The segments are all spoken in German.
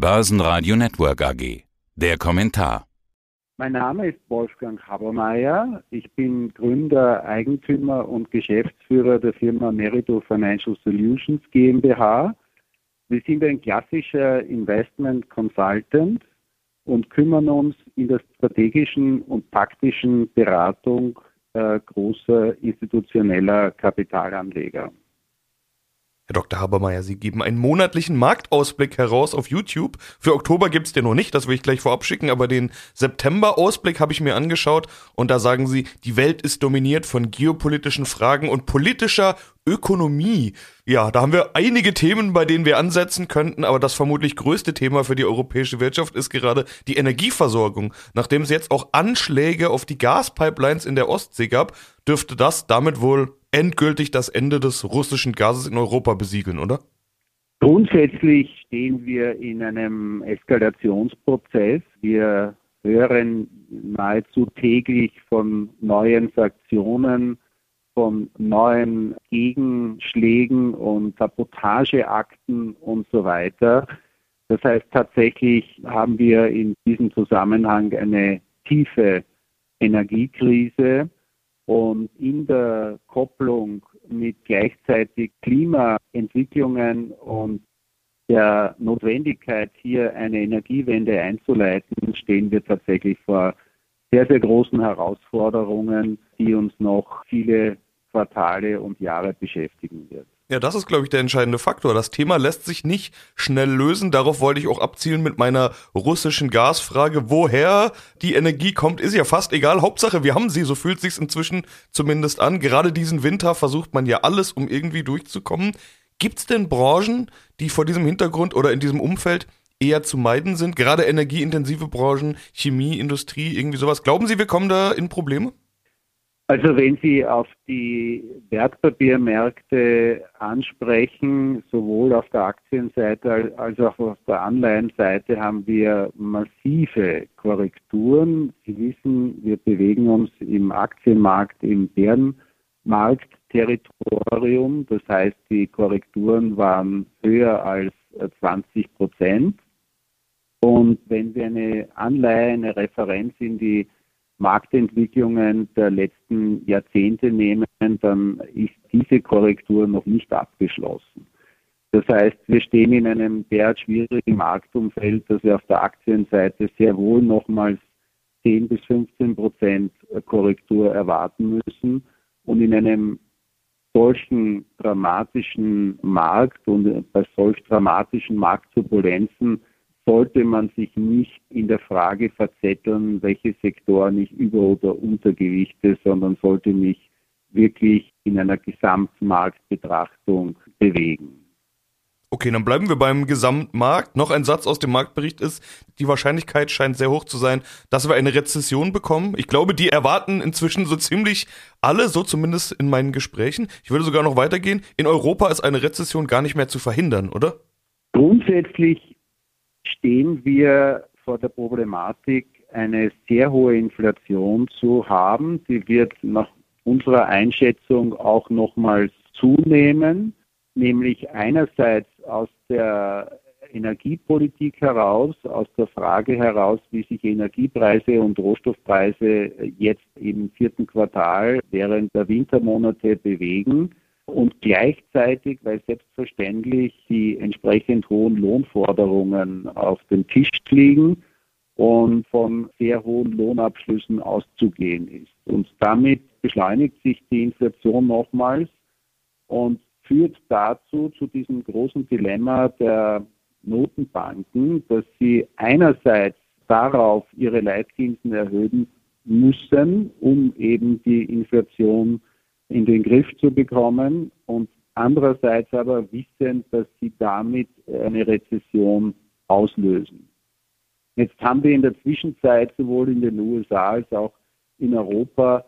Börsenradio Network AG. Der Kommentar. Mein Name ist Wolfgang Habermeier. Ich bin Gründer, Eigentümer und Geschäftsführer der Firma Merito Financial Solutions GmbH. Wir sind ein klassischer Investment Consultant und kümmern uns in der strategischen und taktischen Beratung äh, großer institutioneller Kapitalanleger. Herr Dr. Habermeier, Sie geben einen monatlichen Marktausblick heraus auf YouTube. Für Oktober gibt es den noch nicht, das will ich gleich vorab schicken, aber den September-Ausblick habe ich mir angeschaut und da sagen Sie, die Welt ist dominiert von geopolitischen Fragen und politischer Ökonomie. Ja, da haben wir einige Themen, bei denen wir ansetzen könnten, aber das vermutlich größte Thema für die europäische Wirtschaft ist gerade die Energieversorgung. Nachdem es jetzt auch Anschläge auf die Gaspipelines in der Ostsee gab, dürfte das damit wohl endgültig das Ende des russischen Gases in Europa besiegeln, oder? Grundsätzlich stehen wir in einem Eskalationsprozess. Wir hören nahezu täglich von neuen Sanktionen, von neuen Gegenschlägen und Sabotageakten und so weiter. Das heißt, tatsächlich haben wir in diesem Zusammenhang eine tiefe Energiekrise. Und in der Kopplung mit gleichzeitig Klimaentwicklungen und der Notwendigkeit, hier eine Energiewende einzuleiten, stehen wir tatsächlich vor sehr, sehr großen Herausforderungen, die uns noch viele Quartale und Jahre beschäftigen wird. Ja, das ist, glaube ich, der entscheidende Faktor. Das Thema lässt sich nicht schnell lösen. Darauf wollte ich auch abzielen mit meiner russischen Gasfrage. Woher die Energie kommt, ist ja fast egal. Hauptsache, wir haben sie. So fühlt sich's inzwischen zumindest an. Gerade diesen Winter versucht man ja alles, um irgendwie durchzukommen. Gibt's denn Branchen, die vor diesem Hintergrund oder in diesem Umfeld eher zu meiden sind? Gerade energieintensive Branchen, Chemie, Industrie, irgendwie sowas. Glauben Sie, wir kommen da in Probleme? Also wenn Sie auf die Wertpapiermärkte ansprechen, sowohl auf der Aktienseite als auch auf der Anleihenseite haben wir massive Korrekturen. Sie wissen, wir bewegen uns im Aktienmarkt im Bärenmarktterritorium. Das heißt, die Korrekturen waren höher als 20 Prozent. Und wenn wir eine Anleihe, eine Referenz in die Marktentwicklungen der letzten Jahrzehnte nehmen, dann ist diese Korrektur noch nicht abgeschlossen. Das heißt, wir stehen in einem derart schwierigen Marktumfeld, dass wir auf der Aktienseite sehr wohl nochmals 10 bis 15 Prozent Korrektur erwarten müssen. Und in einem solchen dramatischen Markt und bei solch dramatischen Marktturbulenzen sollte man sich nicht in der Frage verzetteln, welche Sektoren ich über- oder untergewichte, sondern sollte mich wirklich in einer Gesamtmarktbetrachtung bewegen. Okay, dann bleiben wir beim Gesamtmarkt. Noch ein Satz aus dem Marktbericht ist, die Wahrscheinlichkeit scheint sehr hoch zu sein, dass wir eine Rezession bekommen. Ich glaube, die erwarten inzwischen so ziemlich alle, so zumindest in meinen Gesprächen. Ich würde sogar noch weitergehen. In Europa ist eine Rezession gar nicht mehr zu verhindern, oder? Grundsätzlich stehen wir vor der Problematik, eine sehr hohe Inflation zu haben. Die wird nach unserer Einschätzung auch nochmals zunehmen, nämlich einerseits aus der Energiepolitik heraus, aus der Frage heraus, wie sich Energiepreise und Rohstoffpreise jetzt im vierten Quartal während der Wintermonate bewegen und gleichzeitig, weil selbstverständlich die entsprechend hohen Lohnforderungen auf dem Tisch liegen und von sehr hohen Lohnabschlüssen auszugehen ist. Und damit beschleunigt sich die Inflation nochmals und führt dazu, zu diesem großen Dilemma der Notenbanken, dass sie einerseits darauf ihre Leitzinsen erhöhen müssen, um eben die Inflation in den Griff zu bekommen und andererseits aber wissen, dass sie damit eine Rezession auslösen. Jetzt haben wir in der Zwischenzeit sowohl in den USA als auch in Europa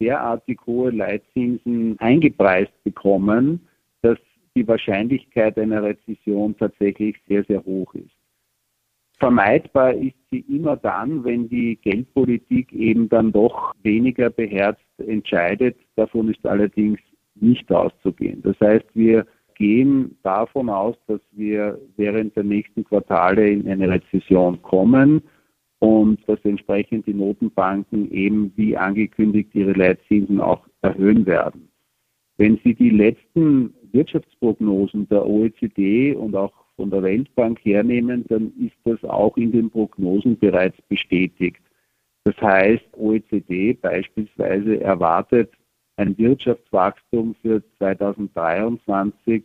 derartig hohe Leitzinsen eingepreist bekommen, dass die Wahrscheinlichkeit einer Rezession tatsächlich sehr, sehr hoch ist. Vermeidbar ist sie immer dann, wenn die Geldpolitik eben dann doch weniger beherzt entscheidet. Davon ist allerdings nicht auszugehen. Das heißt, wir gehen davon aus, dass wir während der nächsten Quartale in eine Rezession kommen und dass entsprechend die Notenbanken eben wie angekündigt ihre Leitzinsen auch erhöhen werden. Wenn Sie die letzten Wirtschaftsprognosen der OECD und auch von der Weltbank hernehmen, dann ist das auch in den Prognosen bereits bestätigt. Das heißt, OECD beispielsweise erwartet ein Wirtschaftswachstum für 2023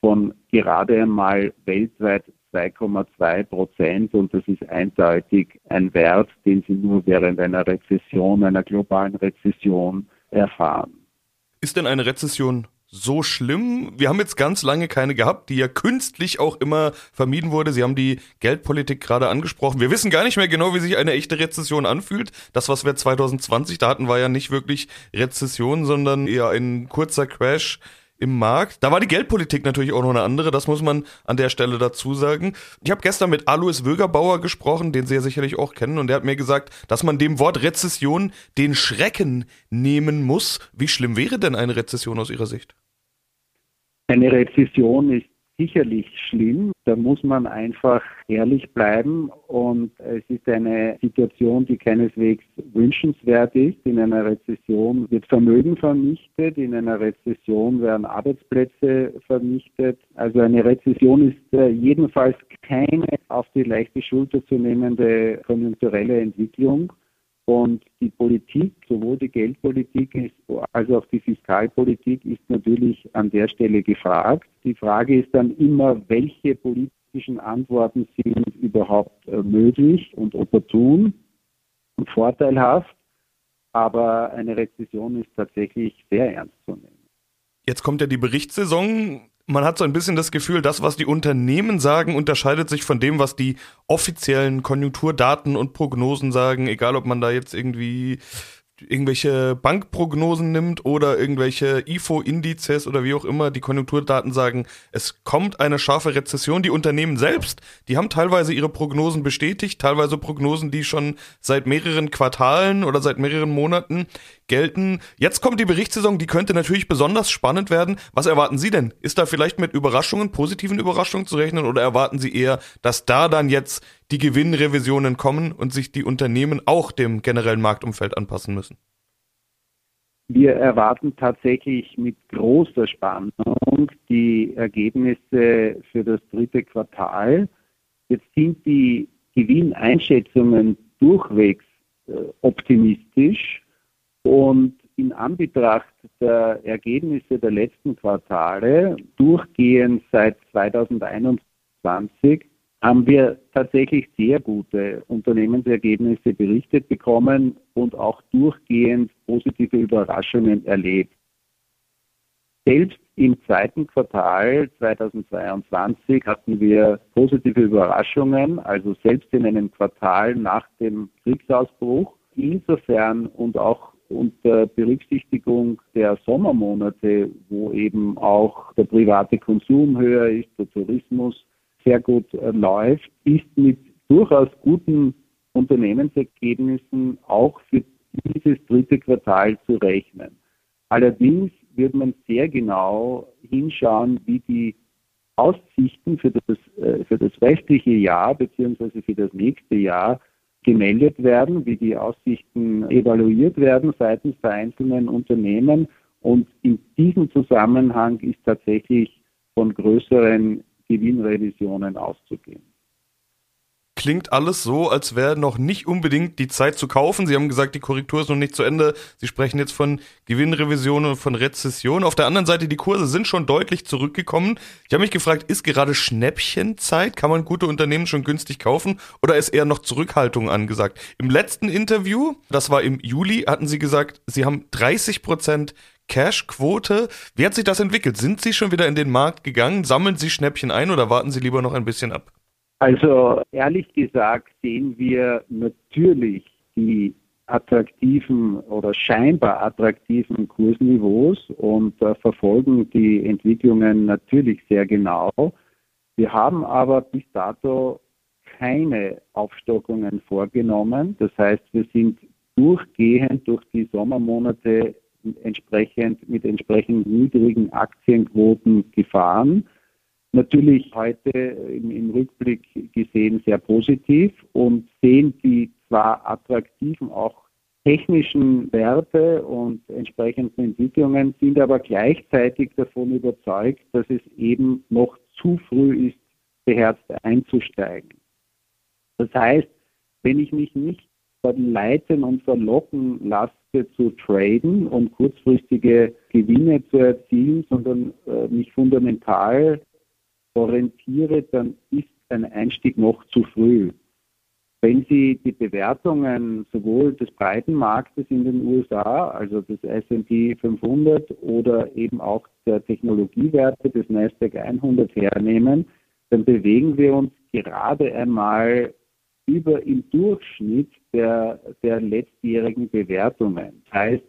von gerade einmal weltweit 2,2 Prozent und das ist eindeutig ein Wert, den Sie nur während einer Rezession, einer globalen Rezession erfahren. Ist denn eine Rezession so schlimm. Wir haben jetzt ganz lange keine gehabt, die ja künstlich auch immer vermieden wurde. Sie haben die Geldpolitik gerade angesprochen. Wir wissen gar nicht mehr genau, wie sich eine echte Rezession anfühlt. Das, was wir 2020 da hatten, war ja nicht wirklich Rezession, sondern eher ein kurzer Crash im Markt. Da war die Geldpolitik natürlich auch noch eine andere, das muss man an der Stelle dazu sagen. Ich habe gestern mit Alois Wögerbauer gesprochen, den Sie ja sicherlich auch kennen, und der hat mir gesagt, dass man dem Wort Rezession den Schrecken nehmen muss. Wie schlimm wäre denn eine Rezession aus Ihrer Sicht? Eine Rezession ist sicherlich schlimm. Da muss man einfach ehrlich bleiben und es ist eine Situation, die keineswegs wünschenswert ist. In einer Rezession wird Vermögen vernichtet, in einer Rezession werden Arbeitsplätze vernichtet. Also eine Rezession ist äh, jedenfalls keine auf die leichte Schulter zu nehmende konjunkturelle Entwicklung. Und die Politik, sowohl die Geldpolitik als auch die Fiskalpolitik, ist natürlich an der Stelle gefragt. Die Frage ist dann immer, welche politischen Antworten sind überhaupt äh, möglich und opportun und vorteilhaft. Aber eine Rezession ist tatsächlich sehr ernst zu nehmen. Jetzt kommt ja die Berichtssaison man hat so ein bisschen das Gefühl, das, was die Unternehmen sagen, unterscheidet sich von dem, was die offiziellen Konjunkturdaten und Prognosen sagen, egal ob man da jetzt irgendwie irgendwelche Bankprognosen nimmt oder irgendwelche IFO-Indizes oder wie auch immer, die Konjunkturdaten sagen, es kommt eine scharfe Rezession. Die Unternehmen selbst, die haben teilweise ihre Prognosen bestätigt, teilweise Prognosen, die schon seit mehreren Quartalen oder seit mehreren Monaten gelten. Jetzt kommt die Berichtssaison, die könnte natürlich besonders spannend werden. Was erwarten Sie denn? Ist da vielleicht mit Überraschungen, positiven Überraschungen zu rechnen oder erwarten Sie eher, dass da dann jetzt die Gewinnrevisionen kommen und sich die Unternehmen auch dem generellen Marktumfeld anpassen müssen? Wir erwarten tatsächlich mit großer Spannung die Ergebnisse für das dritte Quartal. Jetzt sind die Gewinneinschätzungen durchwegs äh, optimistisch und in Anbetracht der Ergebnisse der letzten Quartale, durchgehend seit 2021, haben wir tatsächlich sehr gute Unternehmensergebnisse berichtet bekommen und auch durchgehend positive Überraschungen erlebt. Selbst im zweiten Quartal 2022 hatten wir positive Überraschungen, also selbst in einem Quartal nach dem Kriegsausbruch. Insofern und auch unter Berücksichtigung der Sommermonate, wo eben auch der private Konsum höher ist, der Tourismus sehr gut äh, läuft, ist mit durchaus guten Unternehmensergebnissen auch für dieses dritte Quartal zu rechnen. Allerdings wird man sehr genau hinschauen, wie die Aussichten für das, äh, für das restliche Jahr bzw. für das nächste Jahr gemeldet werden, wie die Aussichten evaluiert werden seitens der einzelnen Unternehmen. Und in diesem Zusammenhang ist tatsächlich von größeren Gewinnrevisionen auszugehen. Klingt alles so, als wäre noch nicht unbedingt die Zeit zu kaufen. Sie haben gesagt, die Korrektur ist noch nicht zu Ende. Sie sprechen jetzt von Gewinnrevision und von Rezession. Auf der anderen Seite, die Kurse sind schon deutlich zurückgekommen. Ich habe mich gefragt, ist gerade Schnäppchenzeit? Kann man gute Unternehmen schon günstig kaufen? Oder ist eher noch Zurückhaltung angesagt? Im letzten Interview, das war im Juli, hatten Sie gesagt, Sie haben 30 Prozent Cash-Quote. Wie hat sich das entwickelt? Sind Sie schon wieder in den Markt gegangen? Sammeln Sie Schnäppchen ein oder warten Sie lieber noch ein bisschen ab? Also ehrlich gesagt sehen wir natürlich die attraktiven oder scheinbar attraktiven Kursniveaus und äh, verfolgen die Entwicklungen natürlich sehr genau. Wir haben aber bis dato keine Aufstockungen vorgenommen. Das heißt, wir sind durchgehend durch die Sommermonate entsprechend, mit entsprechend niedrigen Aktienquoten gefahren. Natürlich heute im, im Rückblick gesehen sehr positiv und sehen die zwar attraktiven auch technischen Werte und entsprechenden Entwicklungen, sind aber gleichzeitig davon überzeugt, dass es eben noch zu früh ist, beherzt einzusteigen. Das heißt, wenn ich mich nicht verleiten und verlocken lasse zu traden und kurzfristige Gewinne zu erzielen, sondern äh, mich fundamental orientiere, dann ist ein Einstieg noch zu früh. Wenn Sie die Bewertungen sowohl des breiten Marktes in den USA, also des S&P 500 oder eben auch der Technologiewerte des Nasdaq 100 hernehmen, dann bewegen wir uns gerade einmal über im Durchschnitt der, der letztjährigen Bewertungen. Das heißt,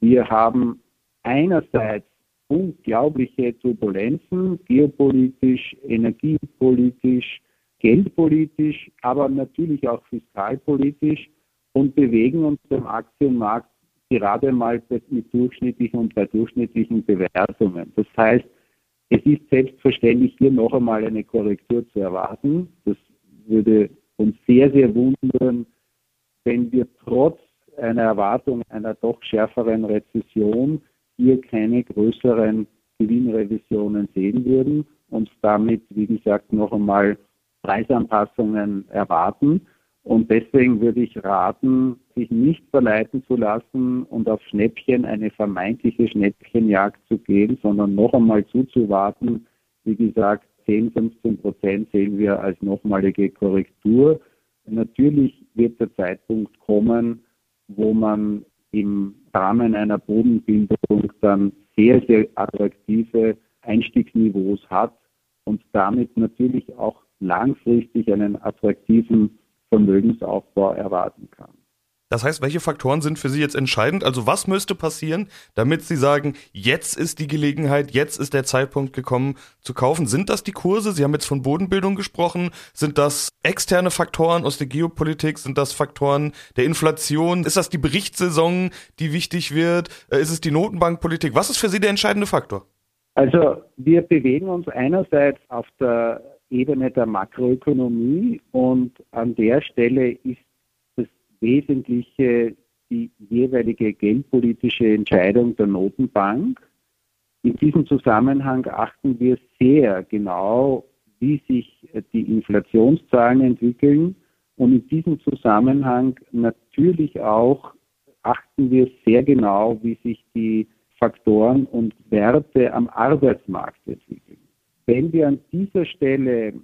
wir haben einerseits unglaubliche Turbulenzen, geopolitisch, energiepolitisch, geldpolitisch, aber natürlich auch fiskalpolitisch und bewegen uns im Aktienmarkt gerade mal mit durchschnittlichen und bei durchschnittlichen Bewertungen. Das heißt, es ist selbstverständlich hier noch einmal eine Korrektur zu erwarten. Das würde uns sehr, sehr wundern, wenn wir trotz einer Erwartung einer doch schärferen Rezession hier keine größeren Gewinnrevisionen sehen würden und damit, wie gesagt, noch einmal Preisanpassungen erwarten. Und deswegen würde ich raten, sich nicht verleiten zu lassen und auf Schnäppchen, eine vermeintliche Schnäppchenjagd zu gehen, sondern noch einmal zuzuwarten. Wie gesagt, 10, 15 Prozent sehen wir als nochmalige Korrektur. Natürlich wird der Zeitpunkt kommen, wo man im Rahmen einer Bodenbildung dann sehr, sehr attraktive Einstiegsniveaus hat und damit natürlich auch langfristig einen attraktiven Vermögensaufbau erwarten kann. Das heißt, welche Faktoren sind für Sie jetzt entscheidend? Also was müsste passieren, damit Sie sagen, jetzt ist die Gelegenheit, jetzt ist der Zeitpunkt gekommen zu kaufen? Sind das die Kurse? Sie haben jetzt von Bodenbildung gesprochen. Sind das externe Faktoren aus der Geopolitik? Sind das Faktoren der Inflation? Ist das die Berichtssaison, die wichtig wird? Äh, ist es die Notenbankpolitik? Was ist für Sie der entscheidende Faktor? Also wir bewegen uns einerseits auf der Ebene der Makroökonomie und an der Stelle ist Wesentliche die jeweilige geldpolitische Entscheidung der Notenbank. In diesem Zusammenhang achten wir sehr genau, wie sich die Inflationszahlen entwickeln und in diesem Zusammenhang natürlich auch achten wir sehr genau, wie sich die Faktoren und Werte am Arbeitsmarkt entwickeln. Wenn wir an dieser Stelle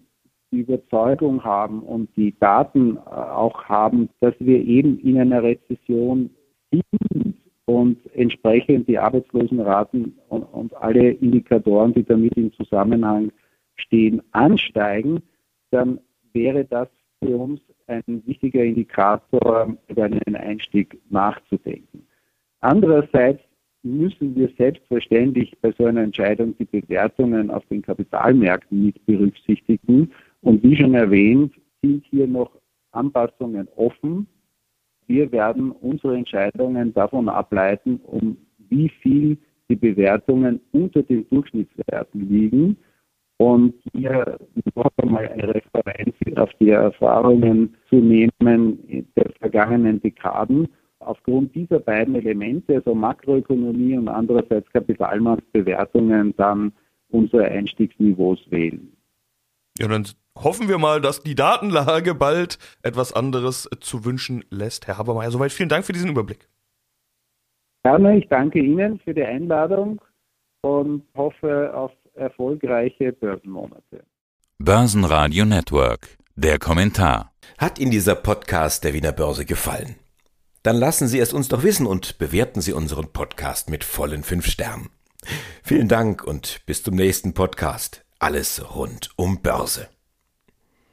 die Überzeugung haben und die Daten äh, auch haben, dass wir eben in einer Rezession sind und entsprechend die Arbeitslosenraten und, und alle Indikatoren, die damit im Zusammenhang stehen, ansteigen, dann wäre das für uns ein wichtiger Indikator, über einen Einstieg nachzudenken. Andererseits müssen wir selbstverständlich bei so einer Entscheidung die Bewertungen auf den Kapitalmärkten mit berücksichtigen. Und wie schon erwähnt, sind hier noch Anpassungen offen. Wir werden unsere Entscheidungen davon ableiten, um wie viel die Bewertungen unter den Durchschnittswerten liegen. Und hier noch einmal eine Referenz auf die Erfahrungen zu nehmen der vergangenen Dekaden aufgrund dieser beiden Elemente, also Makroökonomie und andererseits Kapitalmarktbewertungen, dann unsere Einstiegsniveaus wählen. Ja, dann hoffen wir mal, dass die Datenlage bald etwas anderes zu wünschen lässt. Herr Habermeier, soweit vielen Dank für diesen Überblick. Gerne, ich danke Ihnen für die Einladung und hoffe auf erfolgreiche Börsenmonate. Börsenradio Network, der Kommentar. Hat Ihnen dieser Podcast der Wiener Börse gefallen? Dann lassen Sie es uns doch wissen und bewerten Sie unseren Podcast mit vollen fünf Sternen. Vielen Dank und bis zum nächsten Podcast. Alles rund um Börse.